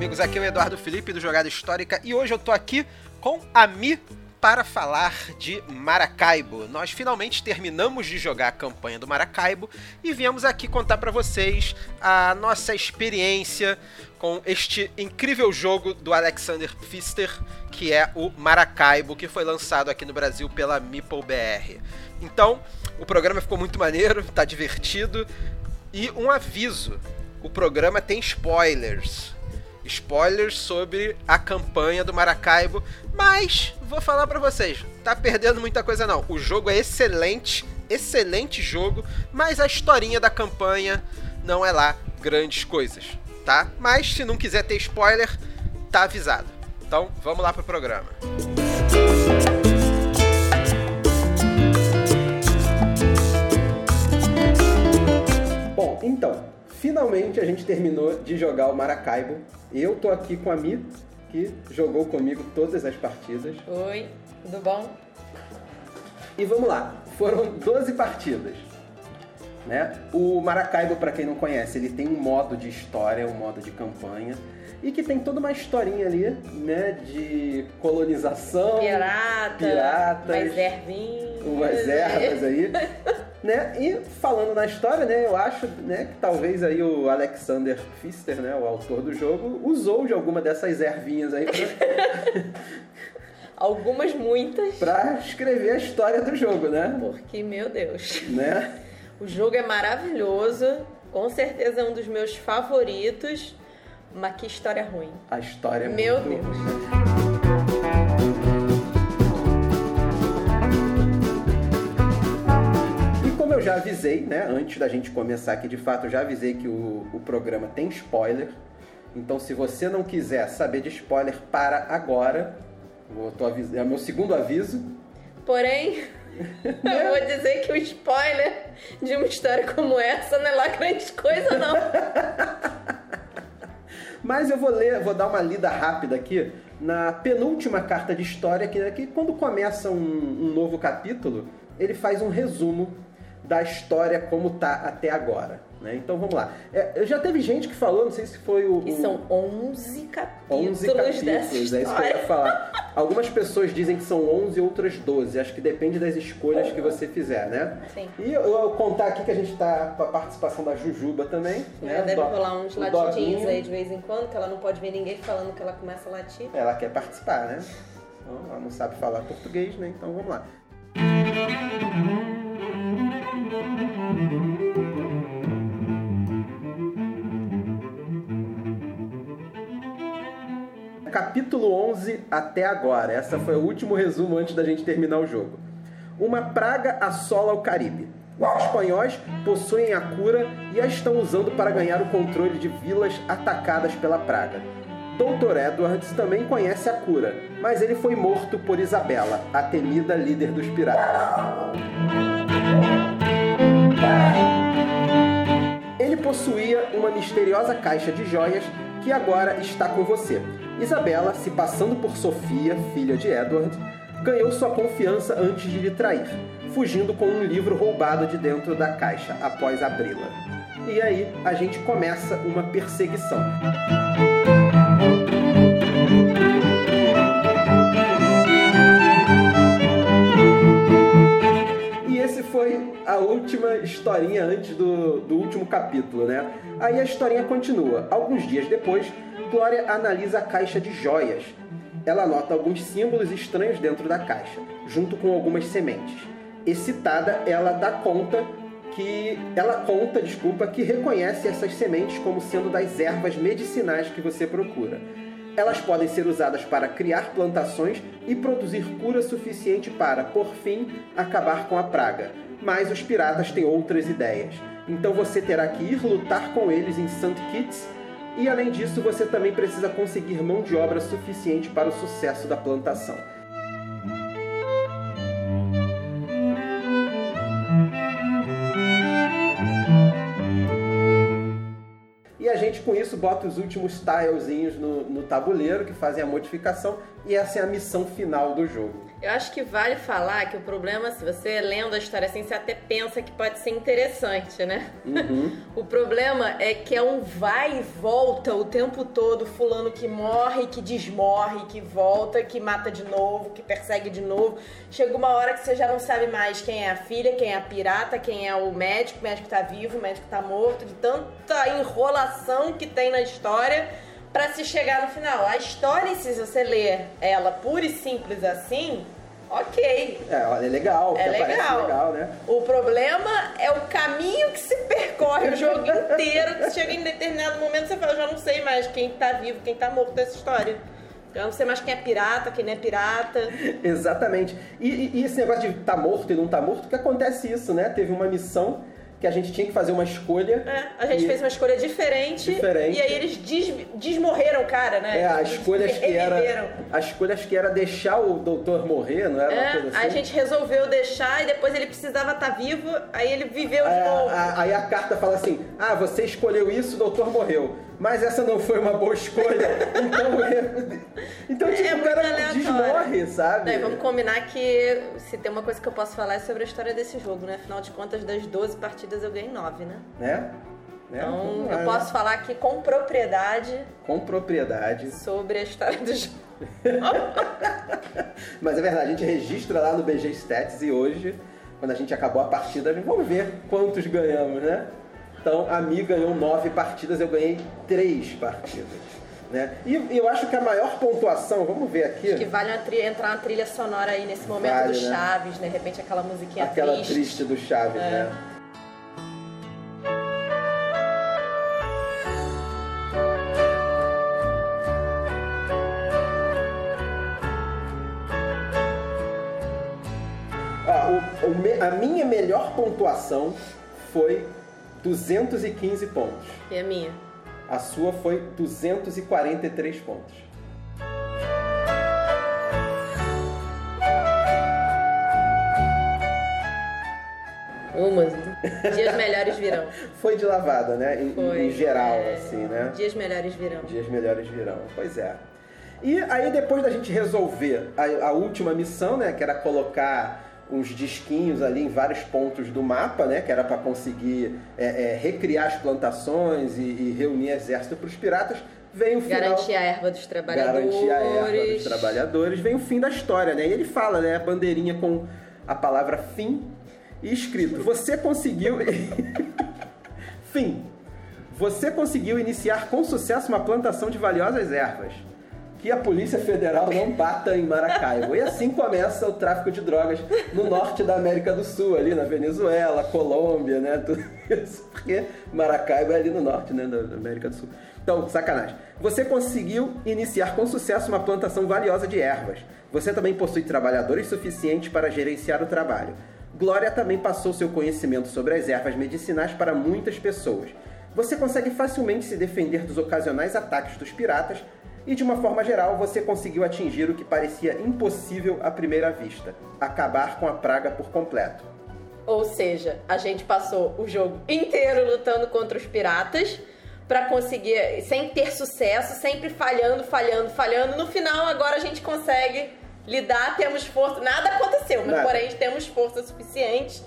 amigos, aqui é o Eduardo Felipe do Jogada Histórica e hoje eu tô aqui com a Mi para falar de Maracaibo. Nós finalmente terminamos de jogar a campanha do Maracaibo e viemos aqui contar para vocês a nossa experiência com este incrível jogo do Alexander Pfister, que é o Maracaibo, que foi lançado aqui no Brasil pela Meeple BR. Então, o programa ficou muito maneiro, tá divertido. E um aviso: o programa tem spoilers spoilers sobre a campanha do Maracaibo, mas vou falar para vocês, tá perdendo muita coisa não. O jogo é excelente, excelente jogo, mas a historinha da campanha não é lá grandes coisas, tá? Mas se não quiser ter spoiler, tá avisado. Então, vamos lá pro programa. Bom, então, finalmente a gente terminou de jogar o Maracaibo. Eu tô aqui com a Mi, que jogou comigo todas as partidas. Oi, tudo bom? E vamos lá, foram 12 partidas. Né? O Maracaibo, para quem não conhece, ele tem um modo de história, um modo de campanha e que tem toda uma historinha ali, né, de colonização, pirata, piratas, umas ervinhas, umas ervas aí. Né? E falando na história, né, eu acho né, que talvez aí o Alexander Pfister, né, o autor do jogo, usou de alguma dessas ervinhas aí pra... Algumas, muitas. Pra escrever a história do jogo, né? Porque, meu Deus. Né? O jogo é maravilhoso, com certeza é um dos meus favoritos, mas que história ruim. A história é meu muito... Deus. Já avisei, né, antes da gente começar aqui, de fato, eu já avisei que o, o programa tem spoiler. Então, se você não quiser saber de spoiler, para agora. Vou, tô avis... É o meu segundo aviso. Porém, eu vou dizer que o spoiler de uma história como essa não é lá grande coisa, não. Mas eu vou ler, vou dar uma lida rápida aqui na penúltima carta de história, que, que quando começa um, um novo capítulo, ele faz um resumo da história como tá até agora. Né? Então vamos lá. É, já teve gente que falou, não sei se foi o. Que são 11 capítulos. 11 capítulos, dessa é isso que eu ia falar. Algumas pessoas dizem que são 11, outras 12. Acho que depende das escolhas que você fizer, né? Sim. E eu, eu contar aqui que a gente tá com a participação da Jujuba também. Ela né? deve Do- rolar uns o latidinhos aí de vez em quando, que ela não pode ver ninguém falando que ela começa a latir. Ela quer participar, né? Então, ela não sabe falar português, né? Então vamos lá. Capítulo 11 até agora. Essa foi o último resumo antes da gente terminar o jogo. Uma praga assola o Caribe. Os espanhóis possuem a cura e a estão usando para ganhar o controle de vilas atacadas pela praga. Dr. Edwards também conhece a cura, mas ele foi morto por Isabela, a temida líder dos piratas. Ele possuía uma misteriosa caixa de joias que agora está com você. Isabela, se passando por Sofia, filha de Edward, ganhou sua confiança antes de lhe trair, fugindo com um livro roubado de dentro da caixa após abri-la. E aí a gente começa uma perseguição. Historinha antes do, do último capítulo, né? Aí a historinha continua. Alguns dias depois, Glória analisa a caixa de joias. Ela nota alguns símbolos estranhos dentro da caixa, junto com algumas sementes. Excitada, ela dá conta que ela conta, desculpa, que reconhece essas sementes como sendo das ervas medicinais que você procura. Elas podem ser usadas para criar plantações e produzir cura suficiente para, por fim, acabar com a praga. Mas os piratas têm outras ideias. Então você terá que ir lutar com eles em St. Kitts e, além disso, você também precisa conseguir mão de obra suficiente para o sucesso da plantação. Com isso bota os últimos tilezinhos no, no tabuleiro que fazem a modificação e essa é a missão final do jogo. Eu acho que vale falar que o problema, se você lendo a história assim, você até pensa que pode ser interessante, né? Uhum. O problema é que é um vai e volta o tempo todo, fulano que morre, que desmorre, que volta, que mata de novo, que persegue de novo. Chega uma hora que você já não sabe mais quem é a filha, quem é a pirata, quem é o médico, o médico tá vivo, o médico tá morto, de tanta enrolação que tem na história para se chegar no final. A história, se você ler ela pura e simples assim, ok. É, é legal. É legal. legal, né? O problema é o caminho que se percorre o jogo inteiro, que chega em determinado momento você fala, eu já não sei mais quem tá vivo, quem tá morto dessa história. Eu não sei mais quem é pirata, quem não é pirata. Exatamente. E, e- e esse negócio de tá morto e não tá morto, que acontece isso, né? Teve uma missão que a gente tinha que fazer uma escolha. É, a gente fez uma escolha diferente, Diferente. e aí eles des- desmorreram o cara, né? É, as escolhas que era. As escolhas que era deixar o doutor morrer, não era uma É, coisa assim? a gente resolveu deixar e depois ele precisava estar vivo, aí ele viveu de Aí novo. aí a carta fala assim: ah, você escolheu isso, o doutor morreu. Mas essa não foi uma boa escolha. então, então tipo, É o cara aleatório. desmorre, sabe? Daí, vamos combinar que se tem uma coisa que eu posso falar é sobre a história desse jogo, né? Afinal de contas, das 12 partidas eu ganhei 9, né? Né? Né? Então lá, eu né? posso falar aqui com propriedade Com propriedade. sobre a história do jogo. Mas é verdade, a gente registra lá no BG Stats e hoje, quando a gente acabou a partida, a gente vamos ver quantos ganhamos, né? Então a Mi ganhou nove partidas, eu ganhei três partidas. Né? E, eu acho que a maior pontuação, vamos ver aqui, Que vale uma tri- entrar uma trilha sonora aí nesse momento Vale, do né? Chaves, né? de repente aquela musiquinha aquela triste. triste do Chaves, É. né? A minha melhor pontuação foi 215 pontos. E a minha? A sua foi 243 pontos. Umas. Dias melhores virão. Foi de lavada, né? Em, Foi. em geral, é, assim, né? Dias melhores virão. Dias melhores virão. Pois é. E aí, depois da gente resolver a, a última missão, né? Que era colocar uns disquinhos ali em vários pontos do mapa, né? Que era para conseguir é, é, recriar as plantações e, e reunir exército para os piratas. Vem o final. Garantir a erva dos trabalhadores. Garantir a erva dos trabalhadores. Vem o fim da história, né? E ele fala, né? A bandeirinha com a palavra fim e escrito. Você conseguiu. fim. Você conseguiu iniciar com sucesso uma plantação de valiosas ervas. Que a Polícia Federal não bata em Maracaibo. E assim começa o tráfico de drogas no norte da América do Sul, ali na Venezuela, Colômbia, né? Tudo isso. Porque Maracaibo é ali no norte, né? Da América do Sul. Então, sacanagem. Você conseguiu iniciar com sucesso uma plantação valiosa de ervas. Você também possui trabalhadores suficientes para gerenciar o trabalho. Glória também passou seu conhecimento sobre as ervas medicinais para muitas pessoas. Você consegue facilmente se defender dos ocasionais ataques dos piratas e, de uma forma geral, você conseguiu atingir o que parecia impossível à primeira vista: acabar com a praga por completo. Ou seja, a gente passou o jogo inteiro lutando contra os piratas pra conseguir, sem ter sucesso, sempre falhando, falhando, falhando. No final, agora a gente consegue lidar, temos força. Nada aconteceu, mas Nada. porém temos força suficiente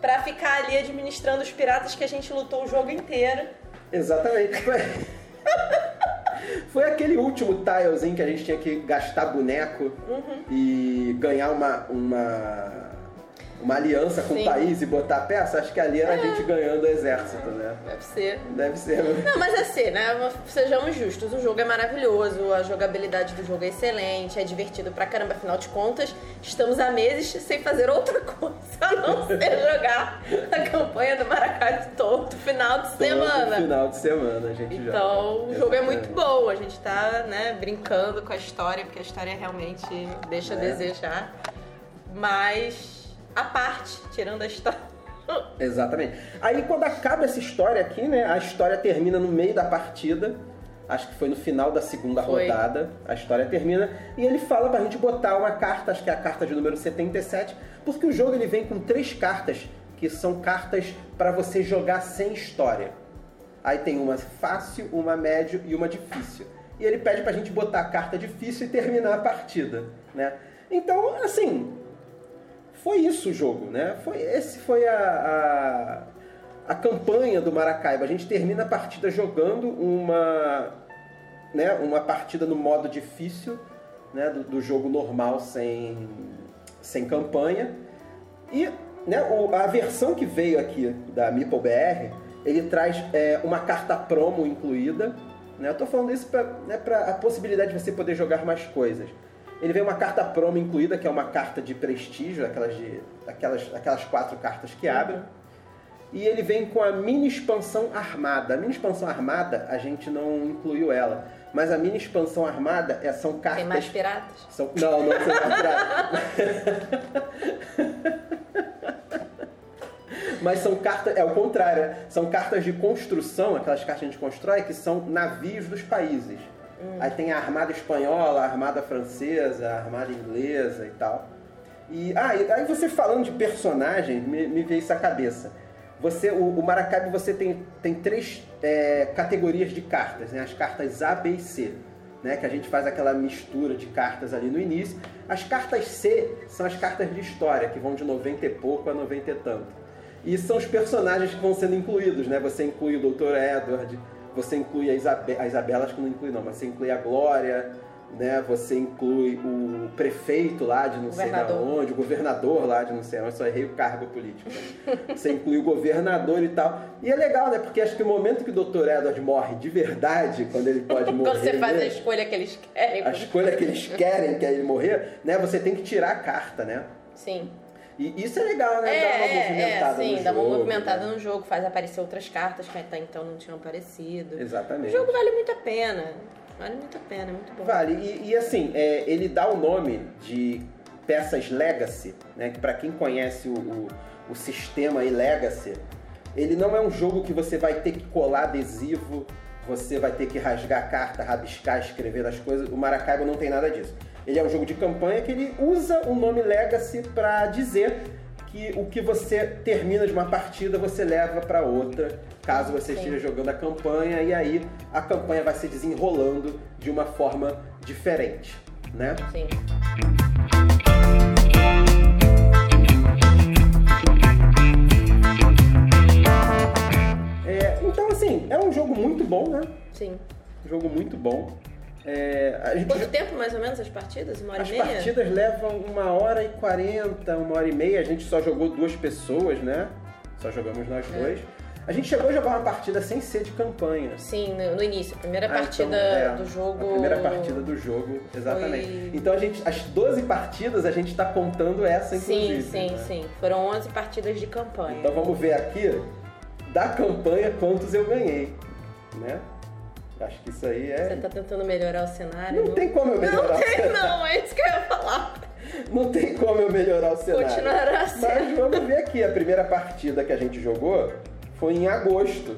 pra ficar ali administrando os piratas que a gente lutou o jogo inteiro. Exatamente. Foi, aquele último tilezinho que a gente tinha que gastar boneco e ganhar uma, uma, uma aliança com Sim. o país e botar peça. Acho que ali era a gente ganhando o exército, né? Deve ser. Deve ser. né? Não, mas assim, né? Sejamos justos, o jogo é maravilhoso, a jogabilidade do jogo é excelente, é divertido pra caramba, afinal de contas, estamos há meses sem fazer outra coisa a não ser jogar a campanha do Maracaibo todo final de Todo semana. final de semana a gente joga. Então, o jogo é muito bom, a gente tá, né, brincando com a história, porque a história realmente deixa a É. desejar. Mas, a parte, tirando a história. Exatamente. Aí quando acaba essa história aqui, né? A história termina no meio da partida. Acho que foi no final da segunda Foi. rodada. A história termina. E ele fala pra gente botar uma carta, acho que é a carta de número 77, porque o jogo ele vem com três cartas que são cartas pra você jogar sem história. Aí tem uma fácil, uma médio e uma difícil. E ele pede pra gente botar a carta difícil e terminar a partida, né? Então, assim, foi isso o jogo, né? Foi, esse foi a, a, a campanha do Maracaibo. A gente termina a partida jogando uma, né, uma partida no modo difícil, né, do, do jogo normal sem, sem campanha. E né, o, a versão que veio aqui da Meeple BR, ele traz é, uma carta promo incluída. Né? Eu estou falando isso para né, a possibilidade de você poder jogar mais coisas. Ele vem uma carta promo incluída, que é uma carta de prestígio, aquelas, de, aquelas, aquelas quatro cartas que abrem. E ele vem com a mini expansão armada. A mini expansão armada, a gente não incluiu ela. Mas a mini expansão armada é, são cartas. Tem mais piratas? São, não, não são mais piratas. Mas são cartas, é o contrário, né? são cartas de construção, aquelas cartas que a gente constrói, que são navios dos países. Hum. Aí tem a armada espanhola, a armada francesa, a armada inglesa e tal. E ah, aí você falando de personagem, me, me veio isso à cabeça. Você, o, o você tem, tem três é, categorias de cartas, né? As cartas A, B e C. Né, que a gente faz aquela mistura de cartas ali no início. As cartas C são as cartas de história, que vão de 90 e pouco a 90 e tanto. E são os personagens que vão sendo incluídos, né? Você inclui o Dr. Edward, você inclui a, Isabe a Isabela, acho que não inclui não, mas você inclui a Glória, né? Você inclui o prefeito lá de não sei de onde, o governador lá de não sei onde, só errei o cargo político. Né? você inclui o governador e tal. E é legal, né? Porque acho que o momento que o Dr. Edward morre de verdade, quando ele pode morrer. quando você faz né? a escolha que eles querem. A escolha que eles querem que é ele morrer, né? Você tem que tirar a carta, né? Sim. E isso é legal, né? É, dá uma é, movimentada é, sim, no dá uma jogo, movimentada né? no jogo, faz aparecer outras cartas que até então não tinham aparecido. O Exatamente. jogo vale muito a pena. Vale muito a pena, é muito bom. Vale, e, e assim, é, ele dá o nome de peças Legacy, né? Que pra quem conhece o, o, o sistema aí Legacy, ele não é um jogo que você vai ter que colar adesivo, você vai ter que rasgar a carta, rabiscar, escrever as coisas. O Maracaibo não tem nada disso. Ele é um jogo de campanha que ele usa o nome Legacy para dizer que o que você termina de uma partida você leva para outra, caso você esteja jogando a campanha e aí a campanha vai se desenrolando de uma forma diferente, né? Sim. É, então assim, é um jogo muito bom, né? Sim. Um jogo muito bom. É, gente Quanto tempo mais ou menos as partidas? Uma hora As e meia? partidas levam uma hora e quarenta, uma hora e meia. A gente só jogou duas pessoas, né? Só jogamos nós É. dois. A gente chegou a jogar uma partida sem ser de campanha. Sim, no, início. A primeira Ah, partida então, é, do jogo. A primeira partida do jogo, exatamente. Foi- Então a gente, as 12 partidas a gente tá contando essa, Sim, inclusive. sim, né? sim. Foram 11 partidas de campanha. Então vamos ver aqui, da campanha, quantos eu ganhei, né? Acho que isso aí Você é... tá tentando melhorar o cenário? Não tem como eu melhorar Não o tem, cenário. não, é isso que eu ia falar. Não tem como eu melhorar o cenário. Continuará assim. Mas vamos ver aqui, a primeira partida que a gente jogou foi em agosto,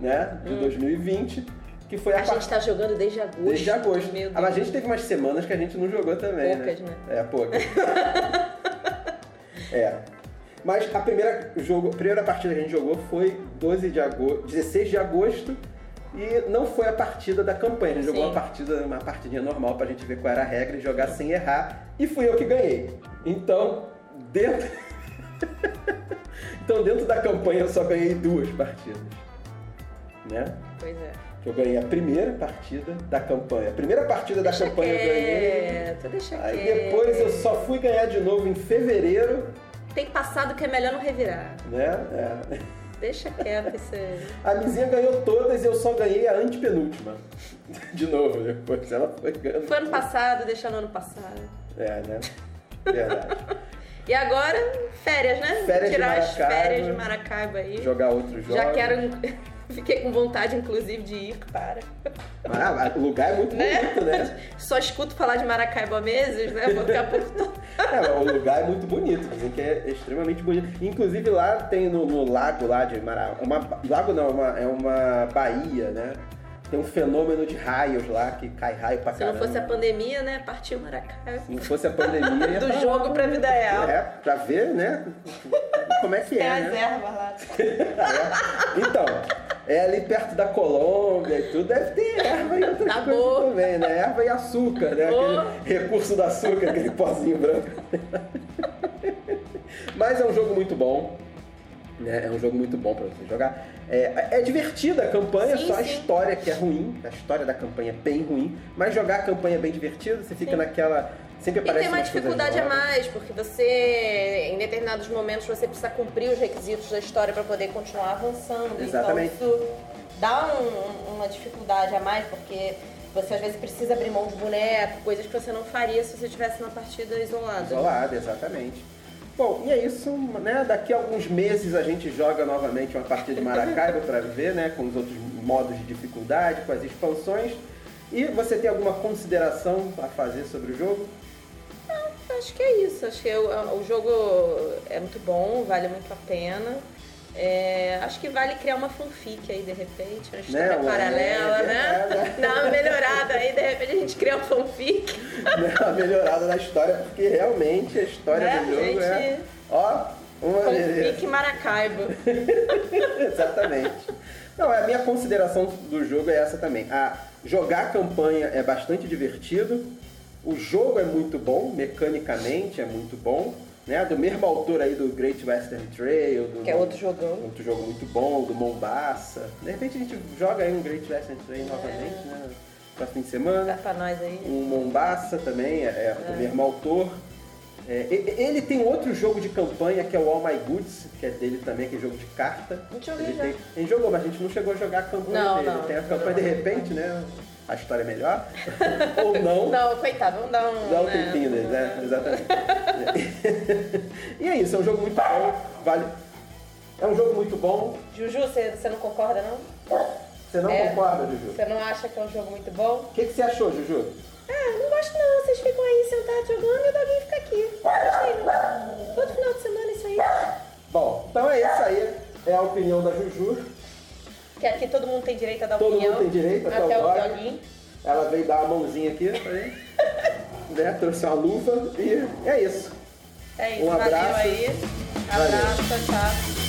né, de 2020, que foi a, Hum. A gente tá jogando desde agosto. Desde agosto. Meu Ah, mas a Deus. gente teve umas semanas que a gente não jogou também, Poucas, né? É, poucas. é. Mas a primeira, jogo, a primeira partida que a gente jogou foi 12 de agosto, 16 de agosto e não foi a partida da campanha. A gente jogou uma partida, uma partidinha normal pra gente ver qual era a regra e jogar sem errar. E fui eu que ganhei. Então, dentro. então, dentro da campanha eu só ganhei duas partidas. Né? Pois é. Que eu ganhei a primeira partida da campanha. A primeira partida da Deixa campanha eu ganhei. quieto, deixa Aí quieto. depois eu só fui ganhar de novo em fevereiro, Tem passado que é melhor não revirar. né? É. Deixa quieto aí. A Lizinha ganhou todas e eu só ganhei a antepenúltima. De novo, depois ela foi ganhando. Foi ano passado, deixa no ano passado. É, né? Verdade. E agora, férias, né? Férias de Tirar as Maracaibo. férias de Maracaiba aí. Jogar outros jogos. Já quero. Fiquei com vontade, inclusive, de ir para. Ah, o lugar é muito Né? bonito, né? Só escuto falar de Maracaibo há meses, né? Vou daqui a pouco tô... É, o lugar é muito bonito, dizem que é extremamente bonito. Inclusive lá tem no, no lago lá de Mará, uma lago não, é uma, é uma baía, né? Tem um fenômeno de raios lá que cai raio pra Se não caramba. fosse a pandemia, né? Partiu Maracaibo. Se não fosse a pandemia, ia Do pra jogo pra vida real. É, pra ver, né? Como é que é, É as né? ervas lá. É. Então, É ali perto da Colômbia e tudo, deve ter erva e outras Tá coisas também, né? Erva e açúcar, né? Boa. Aquele recurso do açúcar, aquele pozinho branco. Mas é um jogo muito bom. Né? É um jogo muito bom pra você jogar. É, é divertida a campanha, Sim, só a sim. história que é ruim. A história da campanha é bem ruim. Mas jogar a campanha é bem divertido, você fica Sim. naquela. Sempre E aparece tem uma dificuldade a mais, porque você, em determinados momentos, você precisa cumprir os requisitos da história para poder continuar avançando. Exatamente. Então isso dá um- uma dificuldade a mais, porque você às vezes precisa abrir mão de boneco, coisas que você não faria se você estivesse numa partida isolada. Isolado, exatamente. Bom, e é isso, né? Daqui a alguns meses a gente joga novamente uma partida de Maracaibo para ver, né? Com os outros modos de dificuldade, com as expansões. E você tem alguma consideração a fazer sobre o jogo? Acho que é isso. Acho que o, o jogo é muito bom, vale muito a pena. É, acho que vale criar uma fanfic aí, de repente, uma história Né, paralela, é, né? é, é. Dar uma melhorada aí, de repente a gente cria uma fanfic. Né, a melhorada na história, porque realmente a história Né, do jogo gente? é. Ó, uma beleza. Fanfic Maracaibo. Exatamente. Não, a minha consideração do jogo é essa também. A jogar a campanha é bastante divertido. O jogo é muito bom, mecanicamente é muito bom. Né? Do mesmo autor aí do Great Western Trail. Do Que é outro jogão. Outro jogo muito bom, do Mombasa. De repente a gente joga aí um Great Western Trail novamente, né? Próximo fim de semana Dá pra nós aí. um Mombasa também, é, é do mesmo autor. É, ele tem outro jogo de campanha que é o All My Goods, que é dele também, que é jogo de carta. A gente Ele tem- a gente jogou, mas a gente não chegou a jogar a campanha Não, dele. não, tem a não campanha de jogou. repente, né? A história é melhor. Ou não. Não, coitado, vamos dar um. Dá um né? tempinho dele, né? Exatamente. e é isso, é um jogo muito bom. Vale. É um jogo muito bom. Juju, você, você não concorda, não? Você não É. concorda, Juju? Você não acha que é um jogo muito bom? O que, que você achou, Juju? Ah, não gosto não. Vocês ficam aí sentados jogando e o doguinho fica aqui. Não gostei não. Todo final de semana isso aí. Bom, então é isso aí. É a opinião da Juju. Que aqui todo mundo tem direito a dar Todo opinião. mundo tem direito, até Até o o dog. doguinho. Ela veio dar uma mãozinha aqui, aí, né? Trouxe uma luva e é isso. É isso. Um Valeu abraço. aí. Abraço, tchau.